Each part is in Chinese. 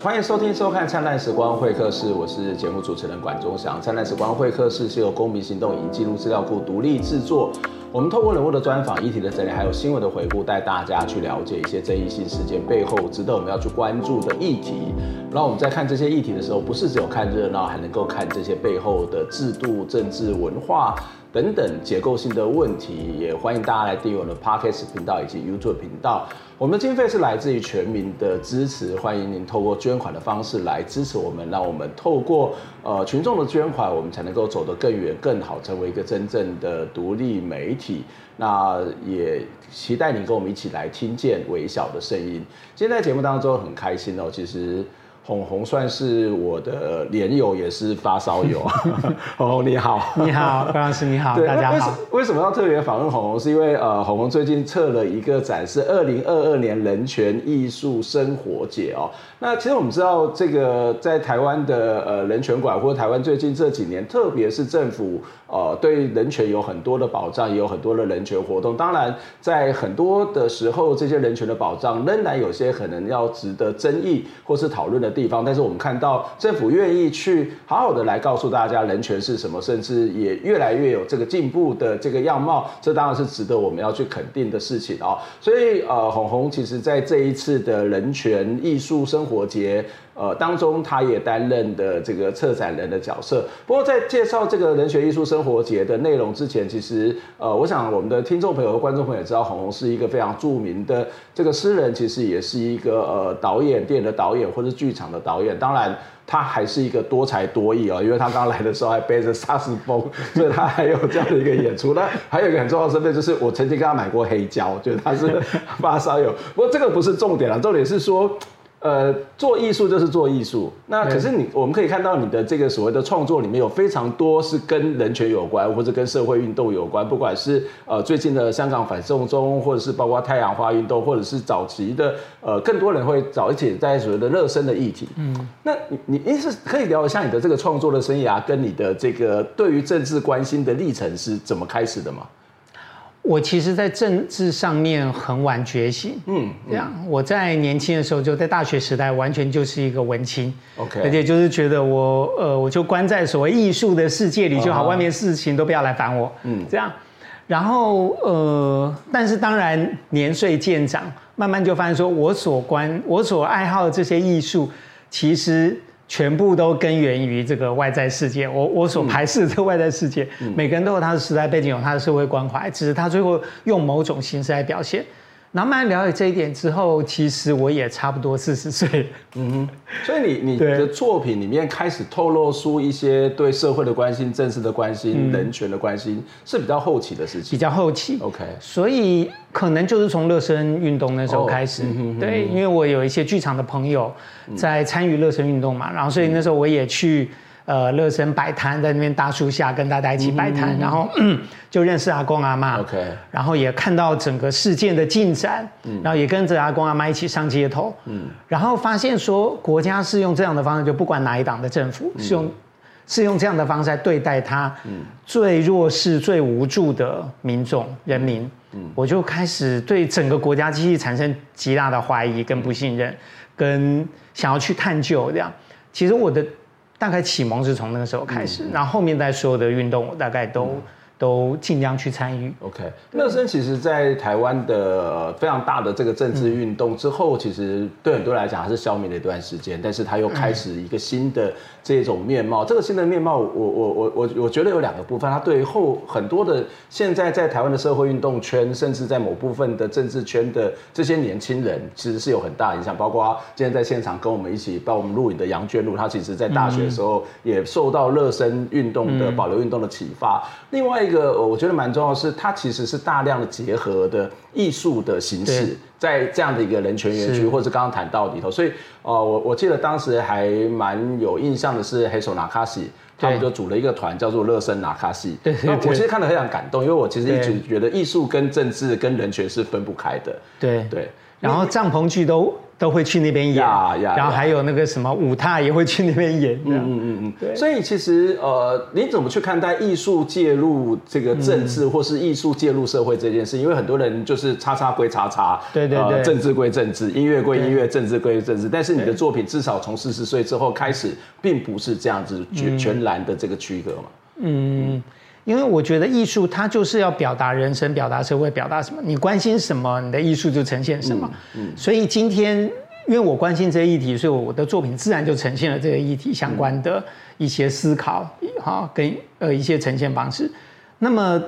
欢迎收听、收看《灿烂时光会客室》，我是节目主持人管中祥。《灿烂时光会客室》是由公民行动影音记录资料库独立制作。我们透过人物的专访、议题的整理，还有新闻的回顾，带大家去了解一些争议性事件背后值得我们要去关注的议题。然后我们在看这些议题的时候，不是只有看热闹，还能够看这些背后的制度、政治、文化。等等结构性的问题，也欢迎大家来订阅我们的 Podcast 频道以及 YouTube 频道。我们的经费是来自于全民的支持，欢迎您透过捐款的方式来支持我们，让我们透过呃群众的捐款，我们才能够走得更远、更好，成为一个真正的独立媒体。那也期待你跟我们一起来听见微小的声音。今天在节目当中很开心哦，其实。鸿鸿算是我的连友，也是发烧友。红红你好，你好，关老师你好，大家好。为什么要特别访问红红？是因为呃，红红最近策了一个展，是二零二二年人权艺术生活节哦。那其实我们知道，这个在台湾的呃人权馆，或者台湾最近这几年，特别是政府呃对人权有很多的保障，也有很多的人权活动。当然，在很多的时候，这些人权的保障仍然有些可能要值得争议或是讨论的地方，但是我们看到政府愿意去好好的来告诉大家人权是什么，甚至也越来越有这个进步的这个样貌，这当然是值得我们要去肯定的事情哦。所以呃，红红其实在这一次的人权艺术生活节呃当中，他也担任的这个策展人的角色。不过在介绍这个人学艺术生活节的内容之前，其实呃，我想我们的听众朋友和观众朋友也知道，红红是一个非常著名的这个诗人，其实也是一个呃导演，电影的导演或者剧场的导演，当然他还是一个多才多艺哦，因为他刚来的时候还背着萨斯风，所以他还有这样的一个演出。那还有一个很重要的身份，就是我曾经跟他买过黑胶，就是他是 发烧友。不过这个不是重点了，重点是说。呃，做艺术就是做艺术。那可是你，我们可以看到你的这个所谓的创作里面有非常多是跟人权有关，或者跟社会运动有关。不管是呃最近的香港反送中，或者是包括太阳花运动，或者是早期的呃更多人会早一点在所谓的热身的议题。嗯，那你你意思可以聊一下你的这个创作的生涯，跟你的这个对于政治关心的历程是怎么开始的吗？我其实，在政治上面很晚觉醒。嗯，这样，我在年轻的时候，就在大学时代，完全就是一个文青。OK，而且就是觉得我，呃，我就关在所谓艺术的世界里就好，外面事情都不要来烦我。嗯，这样，然后，呃，但是当然年岁渐长，慢慢就发现说，我所关、我所爱好的这些艺术，其实。全部都根源于这个外在世界，我我所排斥的这个外在世界，嗯、每个人都有他的时代背景，有他的社会关怀，只是他最后用某种形式来表现。然后慢慢了解这一点之后，其实我也差不多四十岁。嗯哼，所以你 你的作品里面开始透露出一些对社会的关心、政治的关心、嗯、人权的关心，是比较后期的事情。比较后期。OK。所以可能就是从热身运动那时候开始。Oh, 嗯、对，因为我有一些剧场的朋友在参与热身运动嘛，然后所以那时候我也去。呃，热身摆摊，在那边大树下跟大家一起摆摊，嗯、然后就认识阿公阿妈，OK，然后也看到整个事件的进展，嗯、然后也跟着阿公阿妈一起上街头，嗯，然后发现说国家是用这样的方式，就不管哪一党的政府，嗯、是用是用这样的方式来对待他最弱势、最无助的民众人民，嗯，我就开始对整个国家机器产生极大的怀疑跟不信任，跟想要去探究这样。其实我的。大概启蒙是从那个时候开始，嗯、然后后面在所有的运动，我大概都。嗯都尽量去参与。OK，乐生其实，在台湾的非常大的这个政治运动之后，嗯、其实对很多人来讲，还是消弭了一段时间。但是，他又开始一个新的这种面貌。嗯、这个新的面貌，我我我我我觉得有两个部分。它对后很多的现在在台湾的社会运动圈，甚至在某部分的政治圈的这些年轻人，其实是有很大影响。包括今天在现场跟我们一起帮我们录影的杨娟露，她其实在大学的时候也受到乐生运动的保留运动的启发。嗯、另外。一个我觉得蛮重要的是，它其实是大量的结合的艺术的形式，在这样的一个人权园区，或者刚刚谈到里头，所以呃，我我记得当时还蛮有印象的是黑手拿卡西，他们就组了一个团叫做乐生拿卡西。对，对，对，我其实看得非常感动，因为我其实一直觉得艺术跟政治跟人权是分不开的。对对，然后帐篷剧都。都会去那边演，然后还有那个什么舞踏也会去那边演。嗯嗯嗯嗯，对。所以其实呃，你怎么去看待艺术介入这个政治，或是艺术介入社会这件事？因为很多人就是叉叉归叉叉，对对对，政治归政治，音乐归音乐，政治归政治。但是你的作品至少从四十岁之后开始，并不是这样子全全然的这个区隔嘛。嗯。因为我觉得艺术它就是要表达人生、表达社会、表达什么。你关心什么，你的艺术就呈现什么。嗯，所以今天因为我关心这些议题，所以我的作品自然就呈现了这个议题相关的一些思考，哈，跟呃一些呈现方式。那么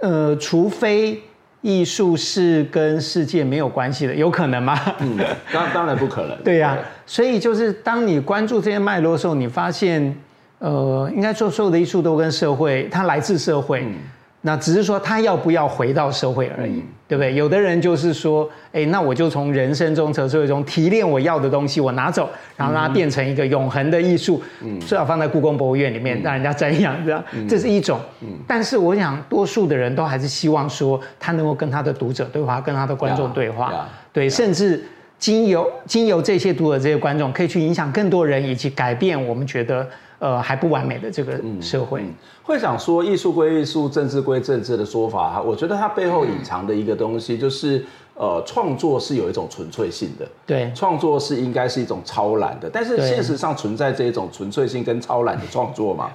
呃，除非艺术是跟世界没有关系的，有可能吗？嗯，当当然不可能。对呀，所以就是当你关注这些脉络的时候，你发现。呃，应该说所有的艺术都跟社会，它来自社会，嗯、那只是说他要不要回到社会而已，嗯、对不对？有的人就是说，哎，那我就从人生中、从社会中提炼我要的东西，我拿走，然后让它变成一个永恒的艺术，嗯、最好放在故宫博物院里面，嗯、让人家瞻仰，这样，嗯、这是一种。嗯、但是我想，多数的人都还是希望说，他能够跟他的读者对话，跟他的观众对话，对，甚至经由经由这些读者、这些观众，可以去影响更多人，以及改变我们觉得。呃，还不完美的这个社会，嗯嗯、会想说艺术归艺术，政治归政治的说法，我觉得它背后隐藏的一个东西就是，呃，创作是有一种纯粹性的，对，创作是应该是一种超然的，但是现实上存在这一种纯粹性跟超然的创作吗？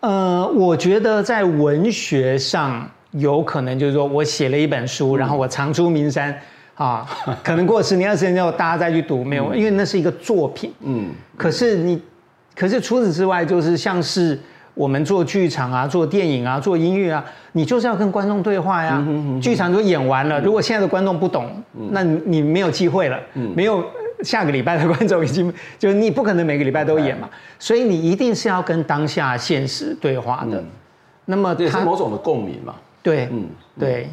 呃，我觉得在文学上有可能就是说我写了一本书，嗯、然后我长出名山啊，可能过十年二十年之后大家再去读，没有，嗯、因为那是一个作品，嗯，可是你。可是除此之外，就是像是我们做剧场啊、做电影啊、做音乐啊，你就是要跟观众对话呀。剧场都演完了，如果现在的观众不懂，那你没有机会了。没有下个礼拜的观众已经，就是你不可能每个礼拜都演嘛。所以你一定是要跟当下现实对话的。那么也是某种的共鸣嘛。对，嗯，对。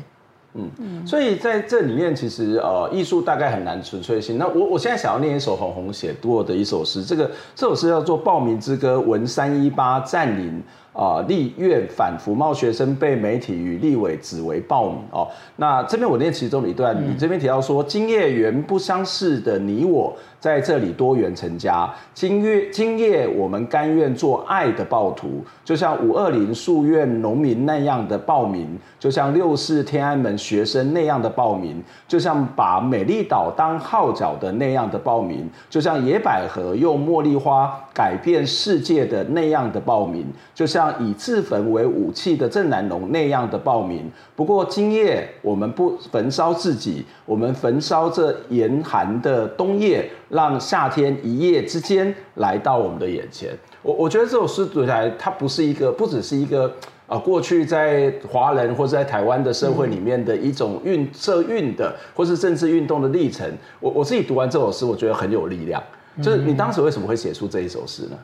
嗯，所以在这里面，其实呃，艺术大概很难纯粹性。那我我现在想要念一首红红写过的一首诗，这个这首诗叫做《报名之歌》，文三一八占领。啊！立院反服贸学生被媒体与立委指为暴民哦。那这边我念其中的一段，你这边提到说：今夜原不相识的你我，在这里多元成家。今夜今夜我们甘愿做爱的暴徒，就像五二零诉愿农民那样的暴民，就像六四天安门学生那样的暴民，就像把美丽岛当号角的那样的暴民，就像野百合用茉莉花改变世界的那样的暴民，就像。以自焚为武器的郑南榕那样的暴民。不过今夜我们不焚烧自己，我们焚烧这严寒的冬夜，让夏天一夜之间来到我们的眼前。我我觉得这首诗读起来，它不是一个，不只是一个啊，过去在华人或者在台湾的社会里面的一种运社运的，或是政治运动的历程。我我自己读完这首诗，我觉得很有力量。就是你当时为什么会写出这一首诗呢？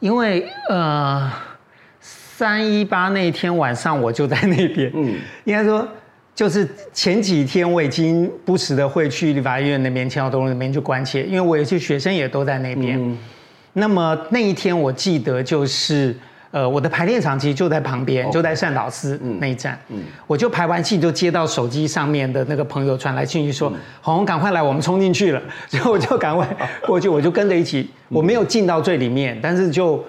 因为呃，三一八那天晚上我就在那边，嗯，应该说就是前几天我已经不时的会去立法院那边、青岛东路那边去关切，因为我有些学生也都在那边。嗯、那么那一天我记得就是。呃，我的排练场其实就在旁边就在善导寺那一站。嗯，嗯我就排完戏就接到手机上面的那个朋友传来信息说：“鸿鸿、嗯，赶快来，我们冲进去了。”所以我就赶快 过去，我就跟着一起。我没有进到最里面，但是就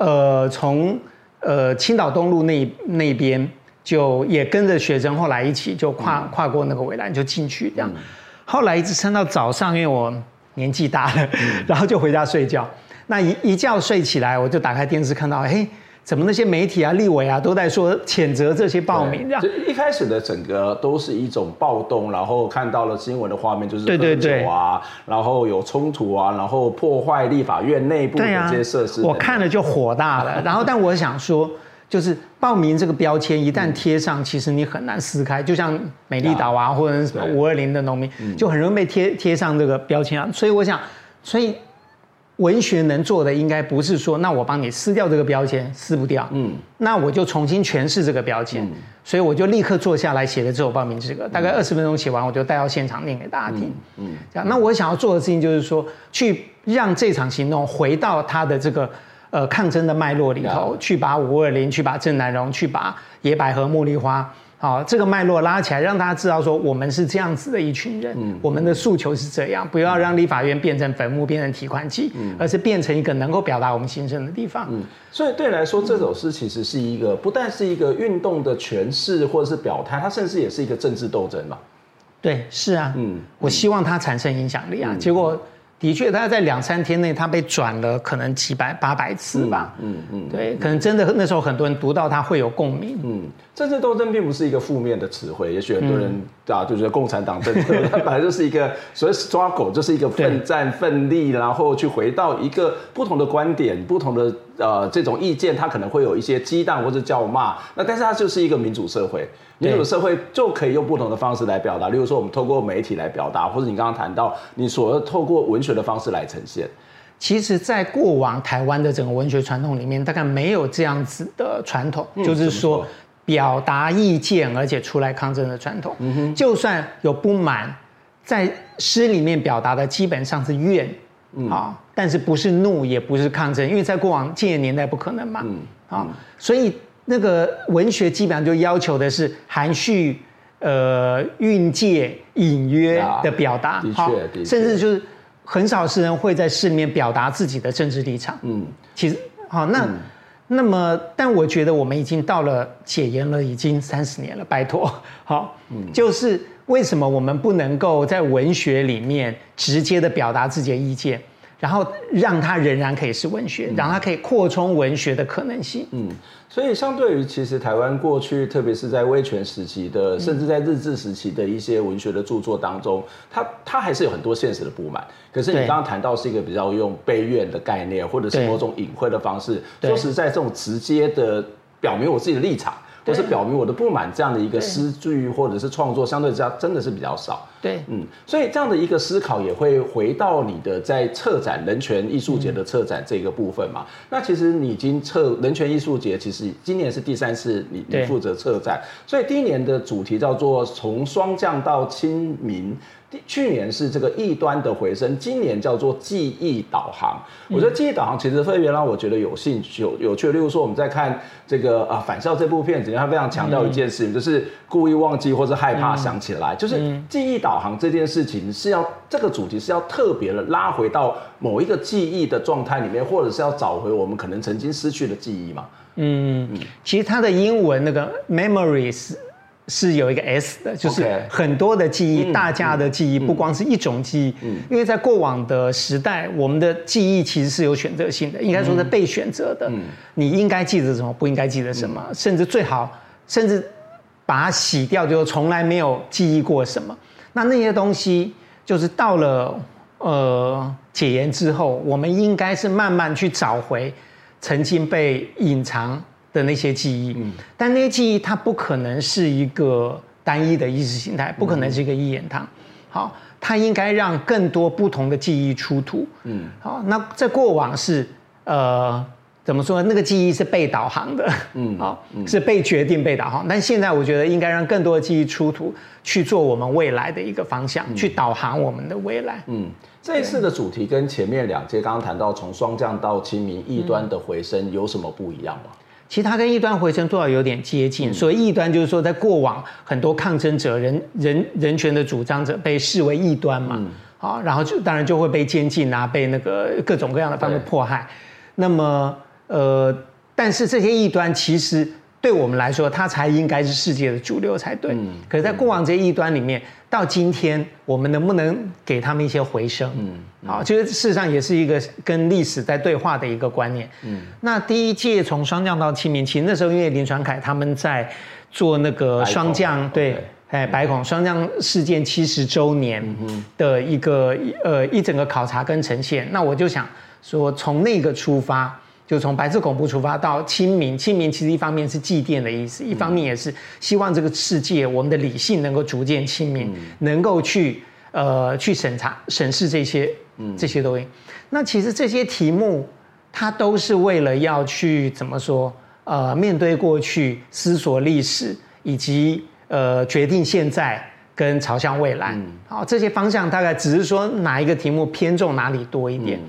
呃从呃青岛东路那那边就也跟着学生后来一起就跨跨过那个围栏就进去这样。嗯、后来一直撑到早上，因为我年纪大了，嗯、然后就回家睡觉。那一一觉睡起来，我就打开电视看到，哎，怎么那些媒体啊、立委啊都在说谴责这些暴民？这样，一开始的整个都是一种暴动，然后看到了新闻的画面，就是喝酒啊，对对对，然后有冲突啊，然后破坏立法院内部的这些设施。我看了就火大了。然后，但我想说，就是报名这个标签一旦贴上，其实你很难撕开。就像美丽岛啊，或者什么五二零的农民，就很容易被贴贴上这个标签啊。所以我想，所以。文学能做的应该不是说，那我帮你撕掉这个标签，撕不掉，嗯，那我就重新诠释这个标签，嗯、所以我就立刻坐下来写了这首报名之歌，大概二十分钟写完，我就带到现场念给大家听，嗯，嗯。这样。那我想要做的事情就是说，去让这场行动回到它的这个呃抗争的脉络里头，嗯、去把五二零，去把郑南榕，去把野百合、茉莉花。好，这个脉络拉起来，让大家知道说我们是这样子的一群人，嗯、我们的诉求是这样，不要让立法院变成坟墓，变成提款机，嗯、而是变成一个能够表达我们心声的地方。嗯，所以对你来说，这首诗其实是一个不但是一个运动的诠释或者是表态，它甚至也是一个政治斗争嘛。对，是啊，嗯，我希望它产生影响力啊，嗯、结果。的确，他在两三天内，他被转了可能几百八百次吧。嗯嗯，嗯对，可能真的那时候很多人读到他会有共鸣。嗯，政治斗争并不是一个负面的词汇，也许很多人、嗯、啊就觉得共产党政策它本来就是一个所谓 struggle，就是一个奋战奋力，然后去回到一个不同的观点、不同的呃这种意见，它可能会有一些激荡或者叫骂。那但是它就是一个民主社会。民主社会就可以用不同的方式来表达，例如说我们透过媒体来表达，或者你刚刚谈到你所透过文学的方式来呈现。其实，在过往台湾的整个文学传统里面，大概没有这样子的传统，嗯、就是说表达意见而且出来抗争的传统。嗯哼，就算有不满，在诗里面表达的基本上是怨，啊、嗯哦，但是不是怒，也不是抗争，因为在过往戒严年代不可能嘛。嗯，啊、哦，所以。那个文学基本上就要求的是含蓄、呃蕴藉、隐约的表达，的确，的确，甚至就是很少诗人会在诗里面表达自己的政治立场。嗯，其实好，那、嗯、那么，但我觉得我们已经到了解严了，已经三十年了，拜托，好，嗯、就是为什么我们不能够在文学里面直接的表达自己的意见？然后让它仍然可以是文学，让它可以扩充文学的可能性。嗯，所以相对于其实台湾过去，特别是在威权时期的，甚至在日治时期的一些文学的著作当中，它它还是有很多现实的不满。可是你刚刚谈到是一个比较用悲怨的概念，或者是某种隐晦的方式，说实在，这种直接的表明我自己的立场。或是表明我的不满，这样的一个诗句或者是创作，相对之下真的是比较少。对，嗯，所以这样的一个思考也会回到你的在策展人权艺术节的策展这个部分嘛。嗯、那其实你已经策人权艺术节，其实今年是第三次你你负责策展，所以第一年的主题叫做从霜降到清明。去年是这个异端的回声，今年叫做记忆导航。我觉得记忆导航其实特别让我觉得有兴趣、有有趣。例如说，我们在看这个啊《返校》这部片子，它非常强调一件事情，就是故意忘记或是害怕想起来。就是记忆导航这件事情是要这个主题是要特别的拉回到某一个记忆的状态里面，或者是要找回我们可能曾经失去的记忆嘛？嗯嗯，其实它的英文那个 memories。是有一个 S 的，就是很多的记忆.大家的记忆，不光是一种记忆。嗯，因为在过往的时代，我们的记忆其实是有选择性的，应该说是被选择的。嗯，你应该记得什么，不应该记得什么，嗯、甚至最好，甚至把它洗掉，就从来没有记忆过什么。那那些东西，就是到了呃解严之后，我们应该是慢慢去找回曾经被隐藏的那些记忆，嗯，但那些记忆它不可能是一个单一的意识形态，不可能是一个一言堂，好，它应该让更多不同的记忆出土，嗯，好，那在过往是呃怎么说？那个记忆是被导航的，嗯，好，是被决定被导航，但现在我觉得应该让更多的记忆出土，去做我们未来的一个方向，去导航我们的未来，嗯，这一次的主题跟前面两届刚刚谈到从霜降到清明异端的回声有什么不一样吗？其实它跟异端回声多少有点接近，所以异端就是说，在过往很多抗争者、人人人权的主张者被视为异端嘛，啊，然后就当然就会被监禁啊，被那个各种各样的方式迫害。那么，呃，但是这些异端其实。对我们来说，它才应该是世界的主流才对。嗯，可是，在过往这些异端里面，到今天，我们能不能给他们一些回声？嗯，好，就是事实上也是一个跟历史在对话的一个观念。嗯，那第一届从霜降到清明，其实那时候因为林传凯他们在做那个霜降，对，哎，白孔霜降事件七十周年的一个呃一整个考察跟呈现，那我就想说，从那个出发。就从白色恐怖出发到清明，清明其实一方面是祭奠的意思，一方面也是希望这个世界我们的理性能够逐渐清明，能够去呃去审查审视这些这些东西。那其实这些题目，它都是为了要去怎么说？呃，面对过去，思索历史，以及呃决定现在跟朝向未来。好，这些方向大概只是说哪一个题目偏重哪里多一点。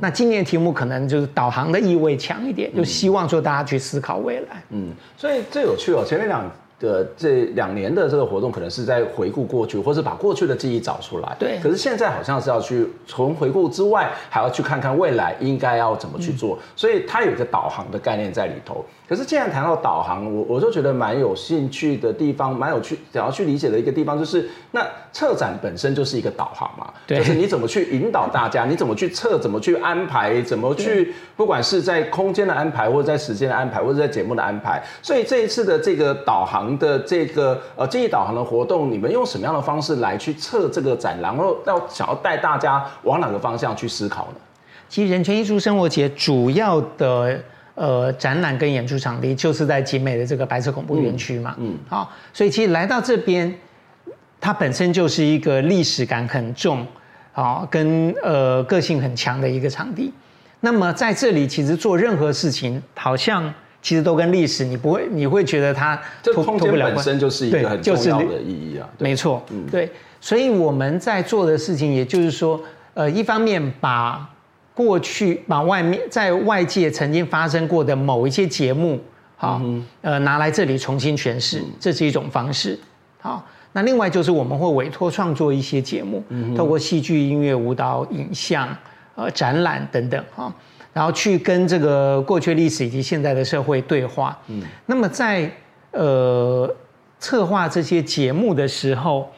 那今年题目可能就是导航的意味强一点，就希望说大家去思考未来。嗯，所以最有趣哦，前面两。的这两年的这个活动，可能是在回顾过去，或是把过去的记忆找出来。对。可是现在好像是要去从回顾之外，还要去看看未来应该要怎么去做。嗯、所以它有一个导航的概念在里头。可是既然谈到导航，我我就觉得蛮有兴趣的地方，蛮有趣想要去理解的一个地方，就是那策展本身就是一个导航嘛。对。就是你怎么去引导大家，你怎么去测，怎么去安排，怎么去，不管是在空间的安排，或者在时间的安排，或者在节目的安排。所以这一次的这个导航。的这个呃记忆导航的活动，你们用什么样的方式来去测这个展览，然后要想要带大家往哪个方向去思考呢？其实人权艺术生活节主要的呃展览跟演出场地就是在景美的这个白色恐怖园区嘛，嗯，好，所以其实来到这边，它本身就是一个历史感很重，啊，跟呃个性很强的一个场地。那么在这里，其实做任何事情，好像。其实都跟历史，你不会，你会觉得它这空间本身就是一个很重要的意义啊。没错，嗯，对，所以我们在做的事情，也就是说，呃，一方面把过去把外面在外界曾经发生过的某一些节目，好，呃，拿来这里重新诠释，这是一种方式。好，那另外就是我们会委托创作一些节目，透过戏剧、音乐、舞蹈、影像、呃，展览等等，哈。然后去跟这个过去历史以及现在的社会对话。嗯，那么在呃策划这些节目的时候，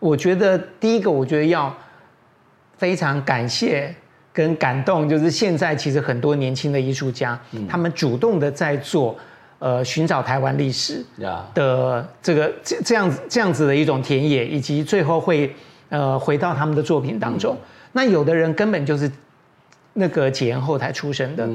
我觉得第一个，我觉得要非常感谢跟感动，就是现在其实很多年轻的艺术家，嗯、他们主动的在做呃寻找台湾历史的这个这这样子这样子的一种田野，以及最后会呃回到他们的作品当中。嗯、那有的人根本就是。那个解严后才出生的，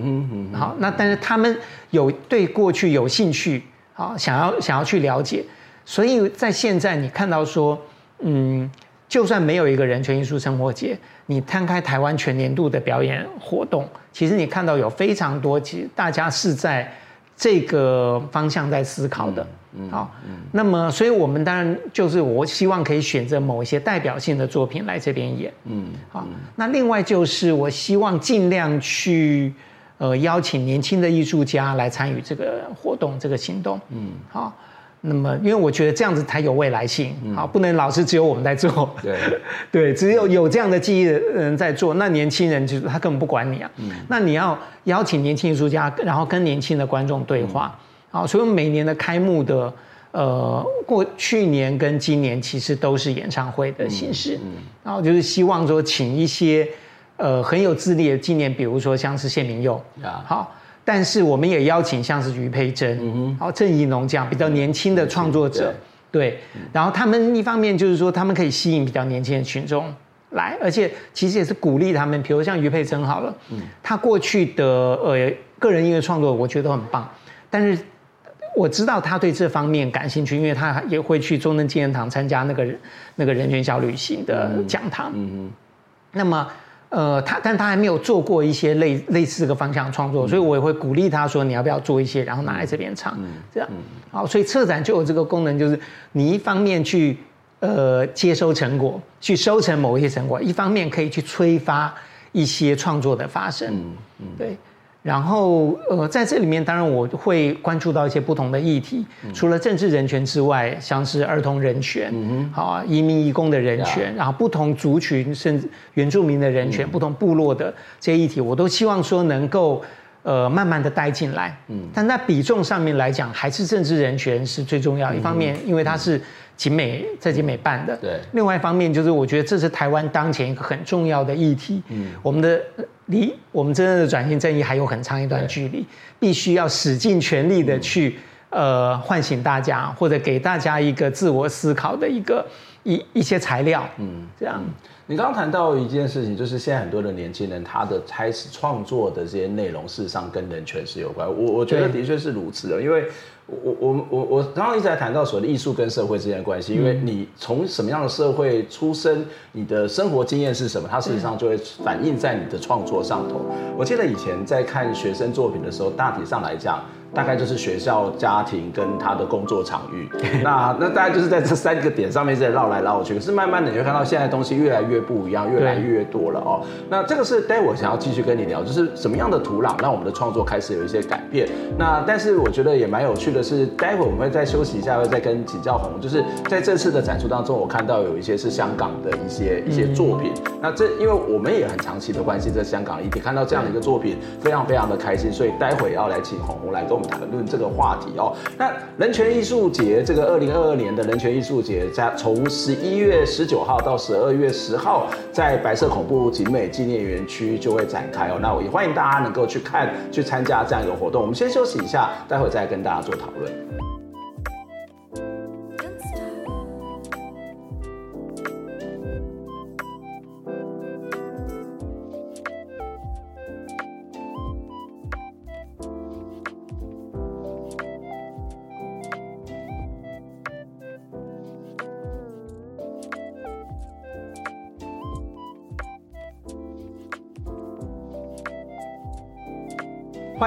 好，那但是他们有对过去有兴趣，好，想要想要去了解，所以在现在你看到说，嗯，就算没有一个人权艺术生活节，你摊开台湾全年度的表演活动，其实你看到有非常多，其实大家是在这个方向在思考的。嗯，好，嗯，那么，所以我们当然就是我希望可以选择某一些代表性的作品来这边演，嗯，好，那另外就是我希望尽量去，呃，邀请年轻的艺术家来参与这个活动，这个行动，嗯，好。那么，因为我觉得这样子才有未来性，好，不能老是只有我们在做，对，对，只有有这样的记忆的人在做，那年轻人就是他根本不管你啊，嗯，那你要邀请年轻艺术家，然后跟年轻的观众对话，好，所以每年的开幕的，呃，过去年跟今年其实都是演唱会的形式，嗯，然后就是希望说请一些，呃，很有资历的，今年比如说像是谢铭祐，好。但是我们也邀请像是余佩珍，嗯哼，郑怡农这样比较年轻的创作者，对，然后他们一方面就是说他们可以吸引比较年轻的群众来，而且其实也是鼓励他们，比如像余佩珍好了，嗯，他过去的呃个人音乐创作我觉得都很棒，但是我知道他对这方面感兴趣，因为他也会去中正纪念堂参加那个那个人权小旅行的讲堂，嗯嗯，那么。呃，他，但他还没有做过一些类类似这个方向创作，所以我也会鼓励他说，你要不要做一些，然后拿来这边唱，这样，好，所以策展就有这个功能，就是你一方面去呃接收成果，去收成某一些成果，一方面可以去催发一些创作的发生，对。然后，呃，在这里面，当然我会关注到一些不同的议题，嗯、除了政治人权之外，像是儿童人权，嗯哼，好啊，移民移工的人权，嗯、然后不同族群甚至原住民的人权，嗯、不同部落的这些议题，我都希望说能够，呃，慢慢的带进来，嗯，但在比重上面来讲，还是政治人权是最重要的。嗯、一方面，因为它是景美在景美办的，对；另外一方面，就是我觉得这是台湾当前一个很重要的议题，嗯，我们的。离我们真正的转型正义还有很长一段距离，必须要使尽全力的去呃唤醒大家，或者给大家一个自我思考的一个一一些材料。嗯，这样。你刚刚谈到一件事情，就是现在很多的年轻人他的开始创作的这些内容，事实上跟人权是有关。我我觉得的确是如此的，因为。我我我我刚刚一直在谈到所谓的艺术跟社会之间的关系，因为你从什么样的社会出生，你的生活经验是什么，它事实上就会反映在你的创作上头。我记得以前在看学生作品的时候，大体上来讲。大概就是学校、家庭跟他的工作场域，那那大概就是在这三个点上面在绕来绕去。可是慢慢的你会看到现在东西越来越不一样，越来越多了哦。那这个是待会我想要继续跟你聊，就是什么样的土壤让我们的创作开始有一些改变。那但是我觉得也蛮有趣的是，待会我们会再休息一下，会再跟请教红，就是在这次的展出当中，我看到有一些是香港的一些一些作品。那这因为我们也很长期的关系在香港，一点看到这样的一个作品，非常非常的开心，所以待会要来请红红来跟谈论这个话题哦，那人权艺术节这个二零二二年的人权艺术节，在从十一月十九号到十二月十号，在白色恐怖景美纪念园区就会展开哦。那我也欢迎大家能够去看、去参加这样一个活动。我们先休息一下，待会再跟大家做讨论。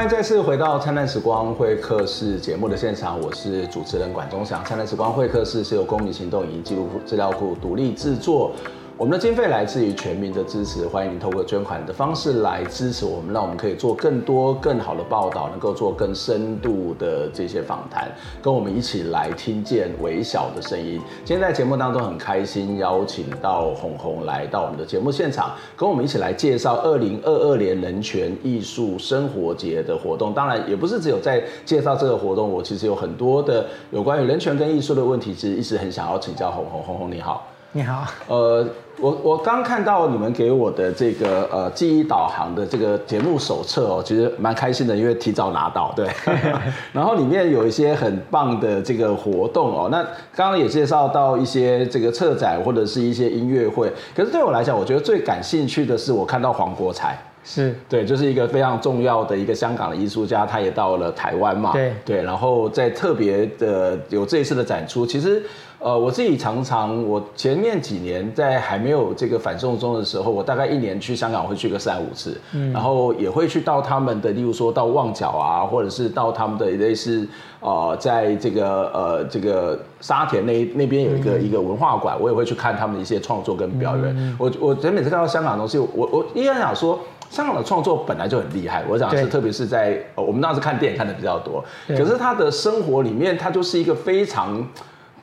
再次回到《灿烂时光会客室》节目的现场，我是主持人管中祥。《灿烂时光会客室》是由公民行动影音记录资料库独立制作。我们的经费来自于全民的支持，欢迎您透过捐款的方式来支持我们，让我们可以做更多、更好的报道，能够做更深度的这些访谈，跟我们一起来听见微小的声音。今天在节目当中很开心邀请到红红来到我们的节目现场，跟我们一起来介绍二零二二年人权艺术生活节的活动。当然，也不是只有在介绍这个活动，我其实有很多的有关于人权跟艺术的问题，其实一直很想要请教红红。红红你好。你好，呃，我我刚看到你们给我的这个呃记忆导航的这个节目手册哦，其实蛮开心的，因为提早拿到，对。然后里面有一些很棒的这个活动哦，那刚刚也介绍到一些这个策展或者是一些音乐会，可是对我来讲，我觉得最感兴趣的是我看到黄国才，是对，就是一个非常重要的一个香港的艺术家，他也到了台湾嘛，对对，然后在特别的有这一次的展出，其实。呃，我自己常常，我前面几年在还没有这个反送中的时候，我大概一年去香港会去个三五次，嗯，然后也会去到他们的，例如说到旺角啊，或者是到他们的类似，呃，在这个呃这个沙田那那边有一个、嗯、一个文化馆，我也会去看他们的一些创作跟表演。嗯、我我每次看到香港的东西，我我依然想说，香港的创作本来就很厉害，我想是特别是在我们当时看电影看的比较多，可是他的生活里面，他就是一个非常。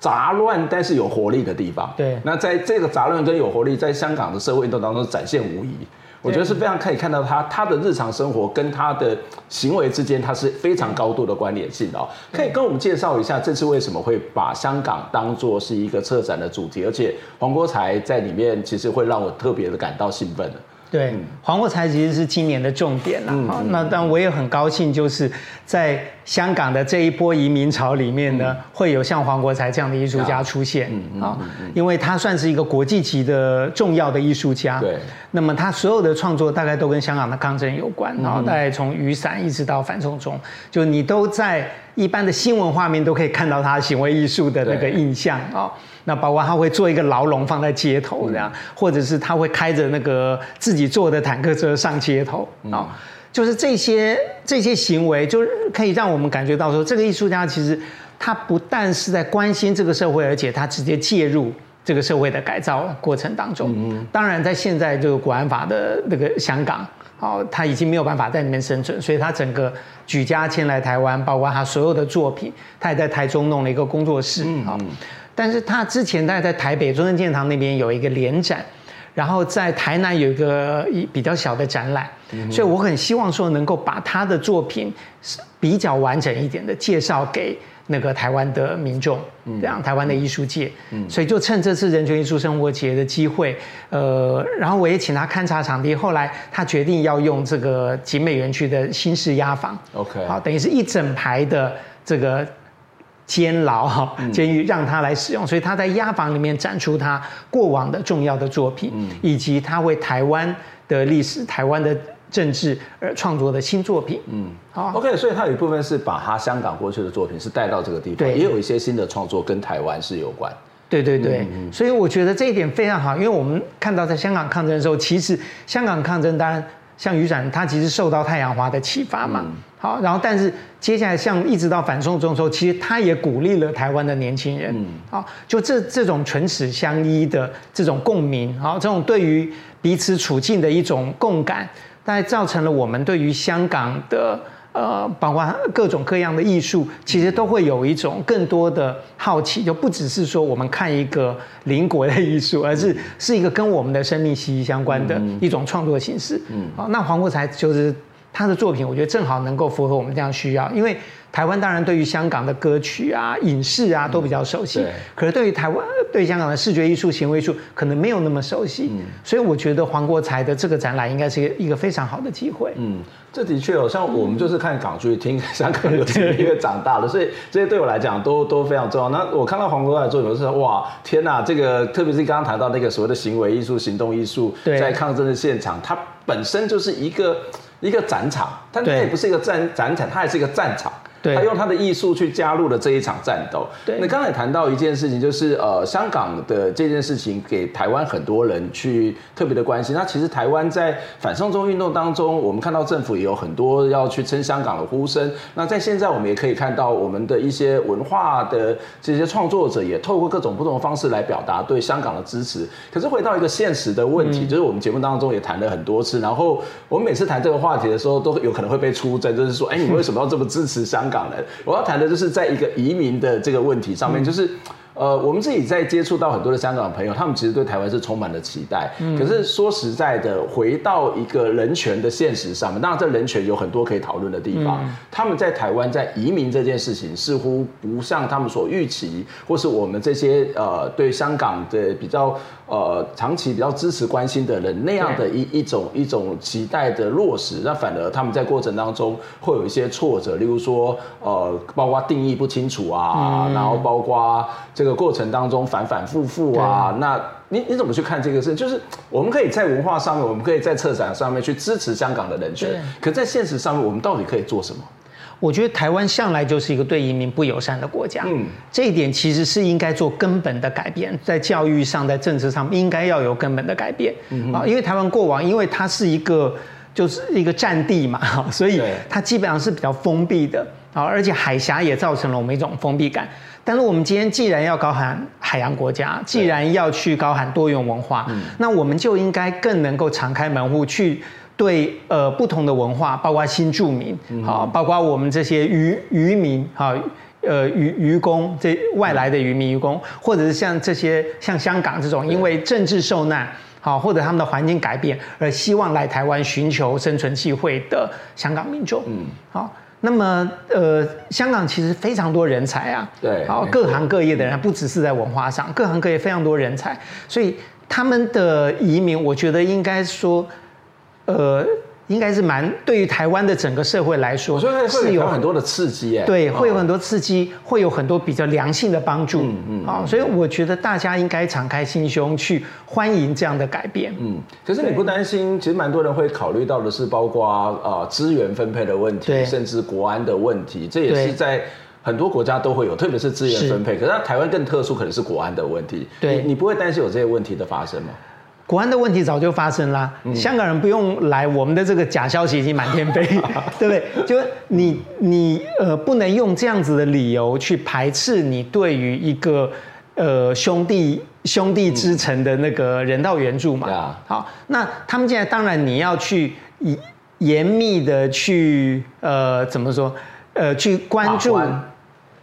杂乱但是有活力的地方。对，那在这个杂乱跟有活力，在香港的社会运动当中展现无疑。我觉得是非常可以看到他他的日常生活跟他的行为之间，他是非常高度的关联性的哦。可以跟我们介绍一下这次为什么会把香港当做是一个策展的主题，而且黄国才在里面其实会让我特别的感到兴奋的。对，黄国才其实是今年的重点了。好，那但我也很高兴，就是在香港的这一波移民潮里面呢，会有像黄国才这样的艺术家出现。啊，因为他算是一个国际级的重要的艺术家。对，那么他所有的创作大概都跟香港的抗争有关，然后大概从雨伞一直到反送中，就你都在一般的新闻画面都可以看到他行为艺术的那个印象啊。那包括他会做一个牢笼放在街头这样，或者是他会开着那个自己坐的坦克车上街头啊，就是这些这些行为，就可以让我们感觉到说，这个艺术家其实他不但是在关心这个社会，而且他直接介入这个社会的改造过程当中。嗯当然，在现在这个国安法的那个香港，哦，他已经没有办法在里面生存，所以他整个举家迁来台湾，包括他所有的作品，他也在台中弄了一个工作室啊。但是他之前大概在台北中正纪念堂那边有一个联展，然后在台南有一个一比较小的展览，所以我很希望说能够把他的作品比较完整一点的介绍给那个台湾的民众，这样台湾的艺术界，所以就趁这次人权艺术生活节的机会，呃，然后我也请他勘察场地，后来他决定要用这个景美园区的新式压房，OK，好，等于是一整排的这个。监牢哈，监狱让他来使用，所以他在押房里面展出他过往的重要的作品，以及他为台湾的历史、台湾的政治而创作的新作品。嗯，好，OK，所以他有一部分是把他香港过去的作品是带到这个地方，也有一些新的创作跟台湾是有关。对对对，嗯、所以我觉得这一点非常好，因为我们看到在香港抗争的时候，其实香港抗争当然像雨伞，他其实受到太阳花的启发嘛。嗯、好，然后但是接下来像一直到反送中的时候，其实他也鼓励了台湾的年轻人。嗯，好，就这这种唇齿相依的这种共鸣，好，这种对于彼此处境的一种共感，大概造成了我们对于香港的。呃，包括各种各样的艺术，其实都会有一种更多的好奇，就不只是说我们看一个邻国的艺术，而是是一个跟我们的生命息息相关的一种创作形式。嗯，好，那黄国才就是他的作品，我觉得正好能够符合我们这样需要，因为。台湾当然对于香港的歌曲啊、影视啊都比较熟悉，嗯、可是对于台湾对香港的视觉艺术、行为艺术可能没有那么熟悉，嗯、所以我觉得黄国才的这个展览应该是一个非常好的机会。嗯，这的确哦，像我们就是看港剧、听香港歌曲一个长大的，所以 这些对我来讲都都非常重要。那我看到黄国才的作品，我是说哇，天哪，这个特别是刚刚谈到那个所谓的行为艺术、行动艺术，在抗争的现场，它本身就是一个一个展场，但它也不是一个战展场，它也是一个战场。对他用他的艺术去加入了这一场战斗。对，那刚才谈到一件事情，就是呃，香港的这件事情给台湾很多人去特别的关心。那其实台湾在反送中运动当中，我们看到政府也有很多要去撑香港的呼声。那在现在，我们也可以看到我们的一些文化的这些创作者，也透过各种不同的方式来表达对香港的支持。可是回到一个现实的问题，嗯、就是我们节目当中也谈了很多次，然后我们每次谈这个话题的时候，都有可能会被出征，就是说，哎，你为什么要这么支持香港？港人，我要谈的就是在一个移民的这个问题上面，就是。呃，我们自己在接触到很多的香港的朋友，他们其实对台湾是充满了期待。嗯。可是说实在的，回到一个人权的现实上面，当然这人权有很多可以讨论的地方。嗯。他们在台湾在移民这件事情，似乎不像他们所预期，或是我们这些呃对香港的比较呃长期比较支持关心的人那样的一一种一种期待的落实。那反而他们在过程当中会有一些挫折，例如说呃，包括定义不清楚啊，嗯。然后包括。这个过程当中反反复复啊，那你你怎么去看这个事？就是我们可以在文化上面，我们可以在策展上面去支持香港的人权，可在现实上面，我们到底可以做什么？我觉得台湾向来就是一个对移民不友善的国家，嗯，这一点其实是应该做根本的改变，在教育上，在政治上应该要有根本的改变，嗯啊，因为台湾过往因为它是一个就是一个战地嘛，所以它基本上是比较封闭的啊，而且海峡也造成了我们一种封闭感。但是我们今天既然要高喊海洋国家，既然要去高喊多元文化，嗯、那我们就应该更能够敞开门户去对呃不同的文化，包括新住民，好、嗯，包括我们这些渔渔民，好，呃渔渔工这外来的渔民渔工，或者是像这些像香港这种因为政治受难，好，或者他们的环境改变而希望来台湾寻求生存机会的香港民众，嗯，好。那么，呃，香港其实非常多人才啊，对，好，各行各业的人，不只是在文化上，各行各业非常多人才，所以他们的移民，我觉得应该说，呃。应该是蛮对于台湾的整个社会来说，是有很多的刺激哎，对，会有很多刺激，会有很多比较良性的帮助，嗯嗯，好，所以我觉得大家应该敞开心胸去欢迎这样的改变，嗯。可是你不担心？其实蛮多人会考虑到的是，包括啊资源分配的问题，甚至国安的问题，这也是在很多国家都会有，特别是资源分配。可是台湾更特殊，可能是国安的问题。对，你不会担心有这些问题的发生吗？国安的问题早就发生啦，嗯、香港人不用来，我们的这个假消息已经满天飞，对不对？就你你呃不能用这样子的理由去排斥你对于一个呃兄弟兄弟之城的那个人道援助嘛？嗯、好，那他们现在当然你要去严严密的去呃怎么说？呃去关注，关。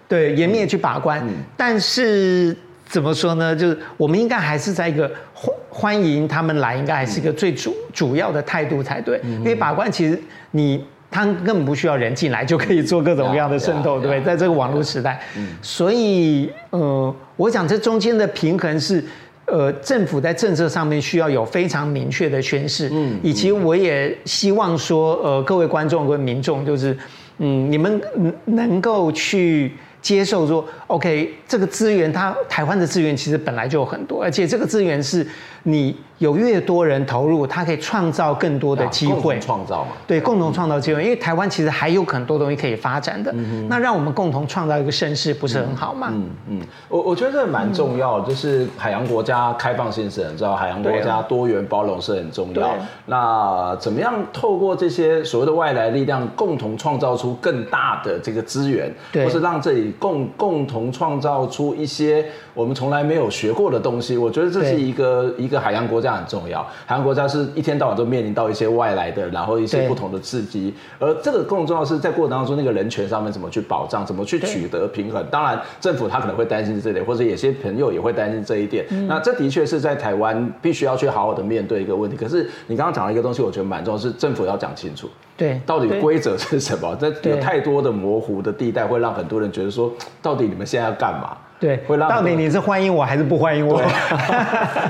对严密的去把关，嗯、但是怎么说呢？就是我们应该还是在一个。欢欢迎他们来，应该还是一个最主主要的态度才对。因为把关，其实你他根本不需要人进来就可以做各种各样的渗透，对不对？在这个网络时代，所以呃，我想这中间的平衡是，呃，政府在政策上面需要有非常明确的宣示。嗯，以及我也希望说，呃，各位观众、各位民众，就是嗯，你们能够去。接受说，OK，这个资源，它台湾的资源其实本来就有很多，而且这个资源是你有越多人投入，它可以创造更多的机会，创造嘛，对，共同创造机会。因为台湾其实还有很多东西可以发展的，嗯、那让我们共同创造一个盛世，不是很好吗？嗯嗯，我我觉得这蛮重要，就是海洋国家开放性是很重要，海洋国家多元包容是很重要。那怎么样透过这些所谓的外来力量，共同创造出更大的这个资源，对，或是让这里共共同创造出一些我们从来没有学过的东西？我觉得这是一个一个海洋国家。很重要，海洋国家是一天到晚都面临到一些外来的，然后一些不同的刺激，而这个更重要是在过程当中那个人权上面怎么去保障，怎么去取得平衡。当然，政府他可能会担心这一点，或者有些朋友也会担心这一点。嗯、那这的确是在台湾必须要去好好的面对一个问题。可是你刚刚讲了一个东西，我觉得蛮重要，是政府要讲清楚，对，到底规则是什么？这有太多的模糊的地带，会让很多人觉得说，到底你们现在要干嘛？对，会让到底你是欢迎我还是不欢迎我？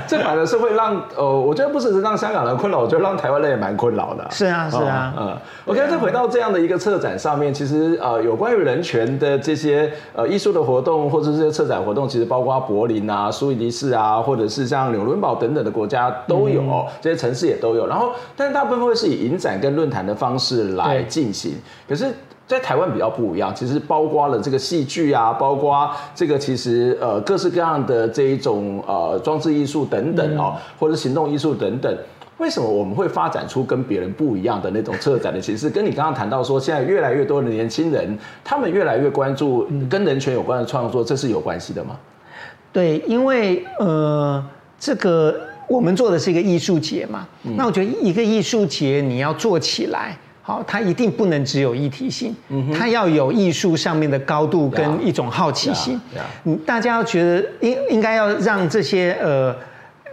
这反而是会让呃，我觉得不只是让香港人困扰，我觉得让台湾人也蛮困扰的。是啊，是啊，嗯，OK，再回到这样的一个策展上面，其实呃，有关于人权的这些呃艺术的活动或者这些策展活动，其实包括柏林啊、苏黎世啊，或者是像纽伦堡等等的国家都有，嗯、这些城市也都有。然后，但是大部分会是以影展跟论坛的方式来进行，可是。在台湾比较不一样，其实包括了这个戏剧啊，包括这个其实呃各式各样的这一种呃装置艺术等等哦，或者行动艺术等等。为什么我们会发展出跟别人不一样的那种策展的形式？跟你刚刚谈到说，现在越来越多的年轻人，他们越来越关注跟人权有关的创作，这是有关系的吗？对，因为呃这个我们做的是一个艺术节嘛，嗯、那我觉得一个艺术节你要做起来。好，它一定不能只有一体性，它要有艺术上面的高度跟一种好奇心。嗯，大家要觉得应应该要让这些呃，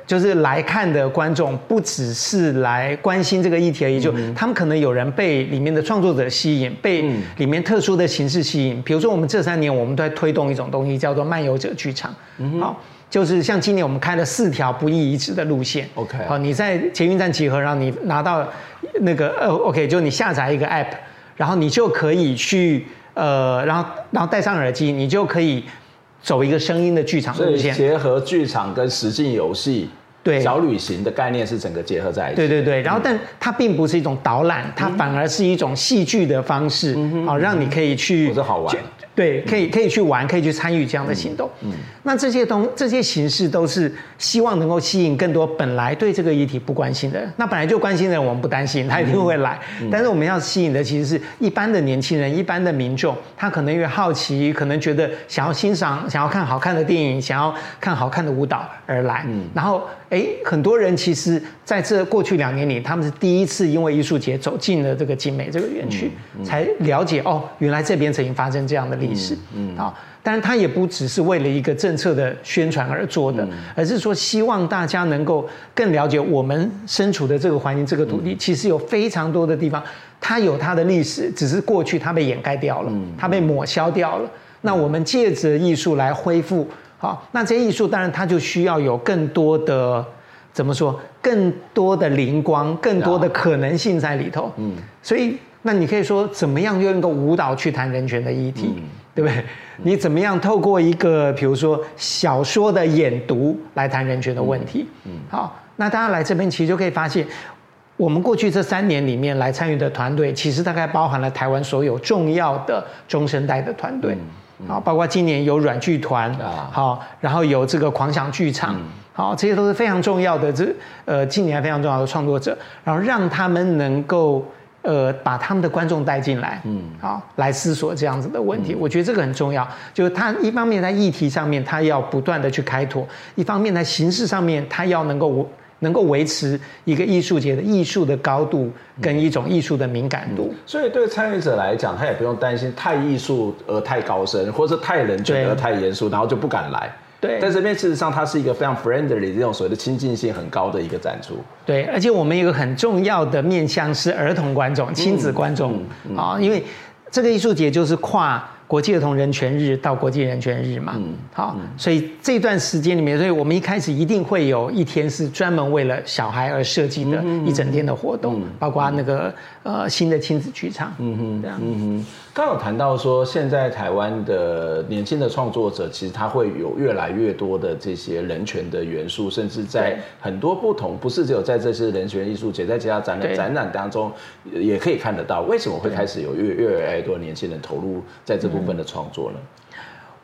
就是来看的观众不只是来关心这个议题而已，就他们可能有人被里面的创作者吸引，被里面特殊的形式吸引。比如说，我们这三年我们都在推动一种东西，叫做漫游者剧场。好。就是像今年我们开了四条不易移植的路线，OK，好，你在捷运站集合，然后你拿到那个呃，OK，就你下载一个 App，然后你就可以去呃，然后然后戴上耳机，你就可以走一个声音的剧场路线，结合剧场跟实境游戏。对，小旅行的概念是整个结合在一起。对对对，然后但它并不是一种导览，它反而是一种戏剧的方式，好让你可以去，这好玩。对，可以可以去玩，可以去参与这样的行动。嗯，那这些东这些形式都是希望能够吸引更多本来对这个议题不关心的人。那本来就关心的人，我们不担心，他一定会来。但是我们要吸引的其实是一般的年轻人，一般的民众，他可能因为好奇，可能觉得想要欣赏，想要看好看的电影，想要看好看的舞蹈而来。嗯，然后。哎，很多人其实在这过去两年里，他们是第一次因为艺术节走进了这个景美这个园区，嗯嗯、才了解哦，原来这边曾经发生这样的历史。嗯，啊、嗯，当然它也不只是为了一个政策的宣传而做的，嗯、而是说希望大家能够更了解我们身处的这个环境、这个土地，嗯、其实有非常多的地方，它有它的历史，只是过去它被掩盖掉了，嗯、它被抹消掉了。嗯、那我们借着艺术来恢复。好，那这些艺术当然它就需要有更多的怎么说，更多的灵光，更多的可能性在里头。嗯，所以那你可以说怎么样用一个舞蹈去谈人权的议题，嗯、对不对？你怎么样透过一个比如说小说的演读来谈人权的问题？嗯，好，那大家来这边其实就可以发现，我们过去这三年里面来参与的团队，其实大概包含了台湾所有重要的中生代的团队。嗯好，包括今年有软剧团啊，好，然后有这个狂想剧场，好，这些都是非常重要的，这呃，今年还非常重要的创作者，然后让他们能够呃把他们的观众带进来，嗯，好，来思索这样子的问题，我觉得这个很重要，就是他一方面在议题上面他要不断的去开拓，一方面在形式上面他要能够。能够维持一个艺术节的艺术的高度跟一种艺术的敏感度，所以对参与者来讲，他也不用担心太艺术而太高深，或者太冷峻而太严肃，然后就不敢来。对，在这边事实上它是一个非常 friendly 这种所谓的亲近性很高的一个展出。对，而且我们有一个很重要的面向是儿童观众、亲子观众啊，因为这个艺术节就是跨。国际儿童人权日到国际人权日嘛，嗯，好，嗯、所以这段时间里面，所以我们一开始一定会有一天是专门为了小孩而设计的一整天的活动，包括那个呃新的亲子剧场，嗯哼，这样，嗯哼。刚有谈到说，现在台湾的年轻的创作者，其实他会有越来越多的这些人权的元素，甚至在很多不同，不是只有在这些人权艺术节，在其他展览展览当中也可以看得到。为什么会开始有越越来越多年轻人投入在这部分的创作呢？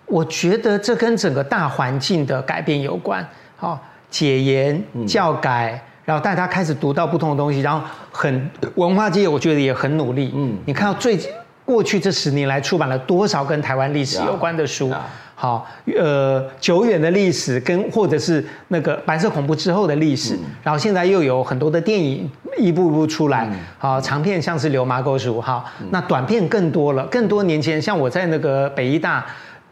我觉得这跟整个大环境的改变有关。好，解严、教改，然后大家开始读到不同的东西，然后很文化界，我觉得也很努力。嗯，你看到最近过去这十年来出版了多少跟台湾历史有关的书？好，呃，久远的历史跟或者是那个白色恐怖之后的历史，然后现在又有很多的电影一步一步出来。好，长片像是《流麻沟十五号》，那短片更多了，更多年轻人，像我在那个北医大。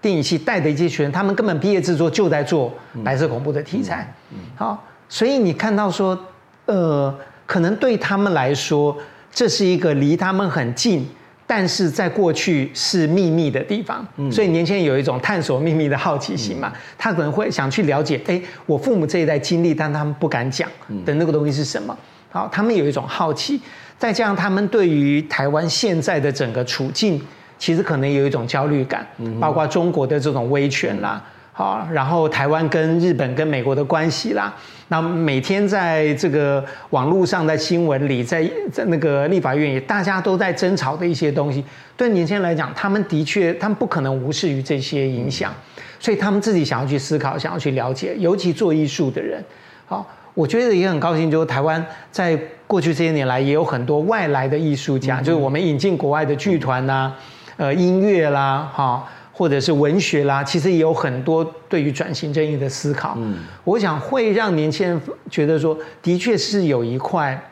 电影系带的一些学生，他们根本毕业制作就在做白色恐怖的题材。好，所以你看到说，呃，可能对他们来说，这是一个离他们很近，但是在过去是秘密的地方。所以年轻人有一种探索秘密的好奇心嘛，他可能会想去了解，哎，我父母这一代经历，但他们不敢讲的那个东西是什么？好，他们有一种好奇，再加上他们对于台湾现在的整个处境。其实可能有一种焦虑感，包括中国的这种威权啦，好，然后台湾跟日本跟美国的关系啦，那每天在这个网络上，在新闻里，在在那个立法院也，大家都在争吵的一些东西，对年轻人来讲，他们的确，他们不可能无视于这些影响，所以他们自己想要去思考，想要去了解，尤其做艺术的人，好，我觉得也很高兴，就是台湾在过去这些年来也有很多外来的艺术家，就是我们引进国外的剧团呐、啊。呃，音乐啦，哈，或者是文学啦，其实也有很多对于转型正义的思考。嗯，我想会让年轻人觉得说，的确是有一块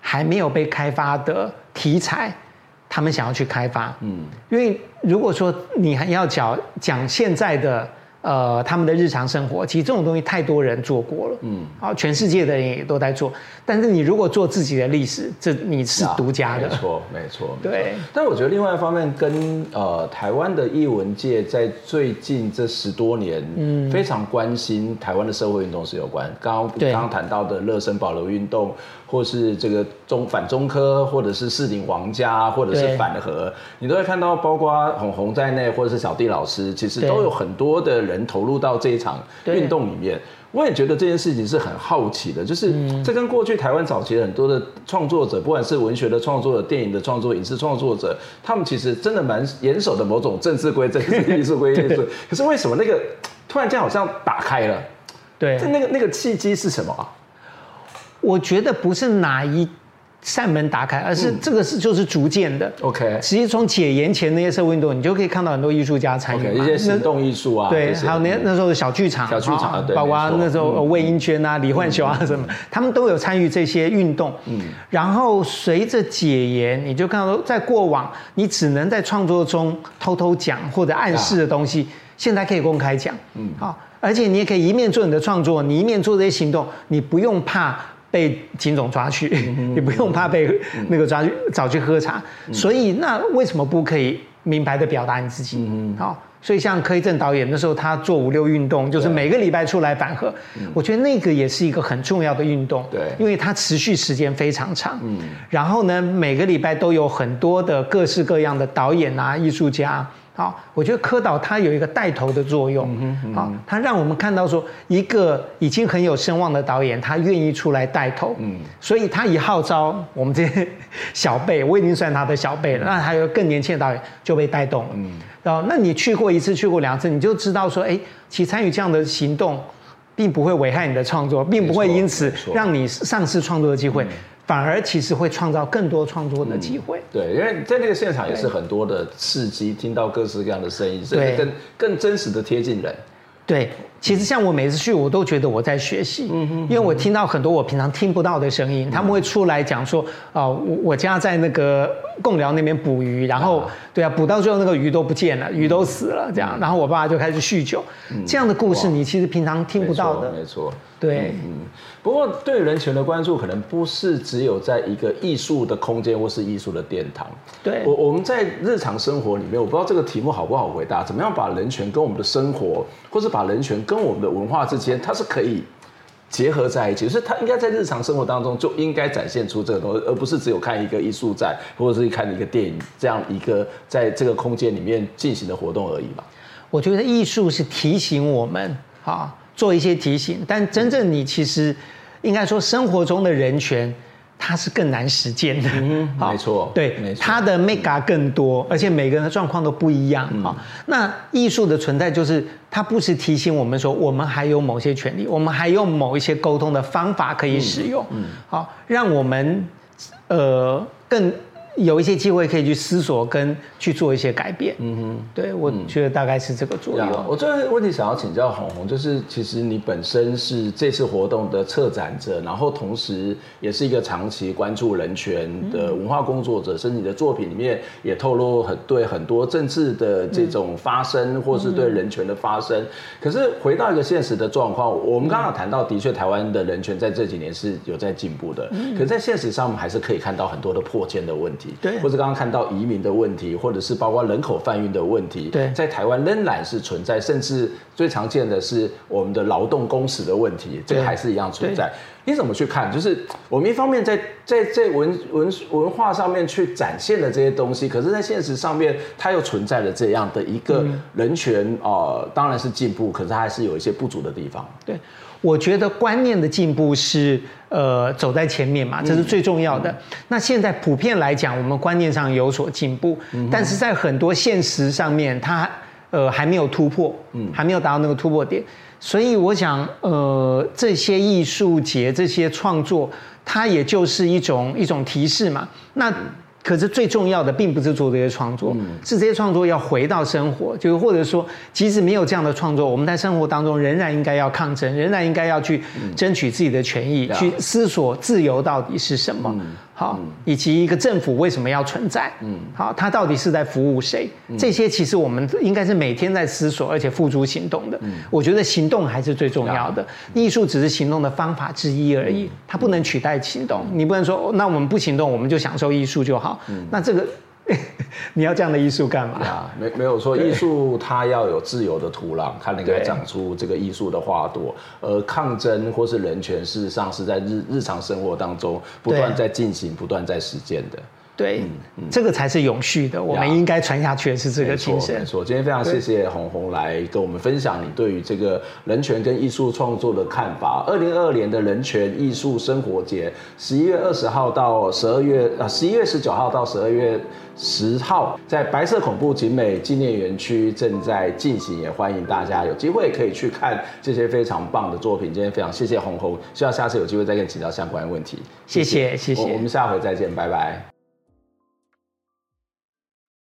还没有被开发的题材，他们想要去开发。嗯，因为如果说你还要讲讲现在的。呃，他们的日常生活，其实这种东西太多人做过了，嗯，好，全世界的人也都在做。但是你如果做自己的历史，这你是独家的，没错，没错，对。但我觉得另外一方面跟，跟呃台湾的艺文界在最近这十多年，嗯，非常关心台湾的社会运动是有关。刚刚刚刚谈到的热身保留运动。或是这个中反中科，或者是士林王家，或者是反核，你都会看到，包括红红在内，或者是小弟老师，其实都有很多的人投入到这一场运动里面。我也觉得这件事情是很好奇的，就是这跟过去台湾早期很多的创作者，不管是文学的创作者、电影的创作者、影视创作者，他们其实真的蛮严守的某种政治归政治、艺术归艺术。可是为什么那个突然间好像打开了？对，那个那个契机是什么啊？我觉得不是哪一扇门打开，而是这个是就是逐渐的。OK，其实从解严前那些社会运动，你就可以看到很多艺术家参与一些行动艺术啊。对，还有那那时候的小剧场，小剧场，包括那时候魏英娟啊、李焕雄啊什么，他们都有参与这些运动。嗯，然后随着解严，你就看到在过往你只能在创作中偷偷讲或者暗示的东西，现在可以公开讲。嗯，好，而且你也可以一面做你的创作，你一面做这些行动，你不用怕。被警总抓去，你不用怕被那个抓去找去喝茶，所以那为什么不可以明白的表达你自己？好，所以像柯一正导演那时候他做五六运动，就是每个礼拜出来反核，我觉得那个也是一个很重要的运动，对，因为它持续时间非常长，嗯。然后呢，每个礼拜都有很多的各式各样的导演啊、艺术家。好，我觉得科导他有一个带头的作用，好，他让我们看到说，一个已经很有声望的导演，他愿意出来带头，嗯，所以他一号召我们这些小辈，我已经算他的小辈了，那还有更年轻的导演就被带动了，嗯，然后那你去过一次，去过两次，你就知道说，哎，其实参与这样的行动，并不会危害你的创作，并不会因此让你丧失创作的机会。反而其实会创造更多创作的机会。嗯。对，因为在那个现场也是很多的刺激，听到各式各样的声音，甚至更更真实的贴近人。对，其实像我每次去，我都觉得我在学习，嗯哼，因为我听到很多我平常听不到的声音，他们会出来讲说，啊，我我家在那个贡寮那边捕鱼，然后对啊，捕到最后那个鱼都不见了，鱼都死了，这样，然后我爸爸就开始酗酒，这样的故事你其实平常听不到的，没错，对，嗯，不过对人权的关注可能不是只有在一个艺术的空间或是艺术的殿堂，对，我我们在日常生活里面，我不知道这个题目好不好回答，怎么样把人权跟我们的生活，或是把人权跟跟我们的文化之间，它是可以结合在一起，所以它应该在日常生活当中就应该展现出这个东西，而不是只有看一个艺术展，或者是看一个电影这样一个在这个空间里面进行的活动而已吧。我觉得艺术是提醒我们啊，做一些提醒，但真正你其实应该说生活中的人权。它是更难实践的，嗯，没错，对，没错，它的 mega 更多，而且每个人的状况都不一样啊，嗯。那艺术的存在就是它不是提醒我们说我们还有某些权利，我们还有某一些沟通的方法可以使用，嗯，好，让我们呃更。有一些机会可以去思索跟去做一些改变。嗯哼，对，我觉得大概是这个作用。嗯、我最后问题想要请教红红，就是其实你本身是这次活动的策展者，然后同时也是一个长期关注人权的文化工作者，甚至你的作品里面也透露很对很多政治的这种发生，或是对人权的发生。可是回到一个现实的状况，我们刚刚谈到，的确台湾的人权在这几年是有在进步的，可是在现实上，我们还是可以看到很多的迫迁的问题。对，或者刚刚看到移民的问题，或者是包括人口贩运的问题，对，在台湾仍然是存在，甚至最常见的是我们的劳动工时的问题，这个还是一样存在。你怎么去看？就是我们一方面在在在文文文化上面去展现了这些东西，可是，在现实上面，它又存在了这样的一个人权啊、呃，当然是进步，可是它还是有一些不足的地方。对。我觉得观念的进步是呃走在前面嘛，这是最重要的。那现在普遍来讲，我们观念上有所进步，嗯、但是在很多现实上面，它呃还没有突破，嗯，还没有达到那个突破点。所以我想，呃，这些艺术节、这些创作，它也就是一种一种提示嘛。那。可是最重要的并不是做这些创作，是这些创作要回到生活，就是或者说，即使没有这样的创作，我们在生活当中仍然应该要抗争，仍然应该要去争取自己的权益，去思索自由到底是什么。好，以及一个政府为什么要存在？嗯，好，它到底是在服务谁？这些其实我们应该是每天在思索，而且付诸行动的。嗯，我觉得行动还是最重要的，艺术只是行动的方法之一而已，它不能取代行动。你不能说，那我们不行动，我们就享受艺术就好。嗯，那这个。你要这样的艺术干嘛？啊，没没有说艺术它要有自由的土壤，它能够长出这个艺术的花朵。而抗争或是人权，事实上是在日日常生活当中不断在进行、不断在实践的。对，嗯嗯，这个才是永续的。我们应该传下去的是这个精神。没错，今天非常谢谢红红来跟我们分享你对于这个人权跟艺术创作的看法。二零二二年的人权艺术生活节，十一月二十号到十二月啊，十一月十九号到十二月十号，在白色恐怖景美纪念园区正在进行，也欢迎大家有机会可以去看这些非常棒的作品。今天非常谢谢红红，希望下次有机会再跟你请教相关的问题。谢谢，谢谢，我们下回再见，拜拜。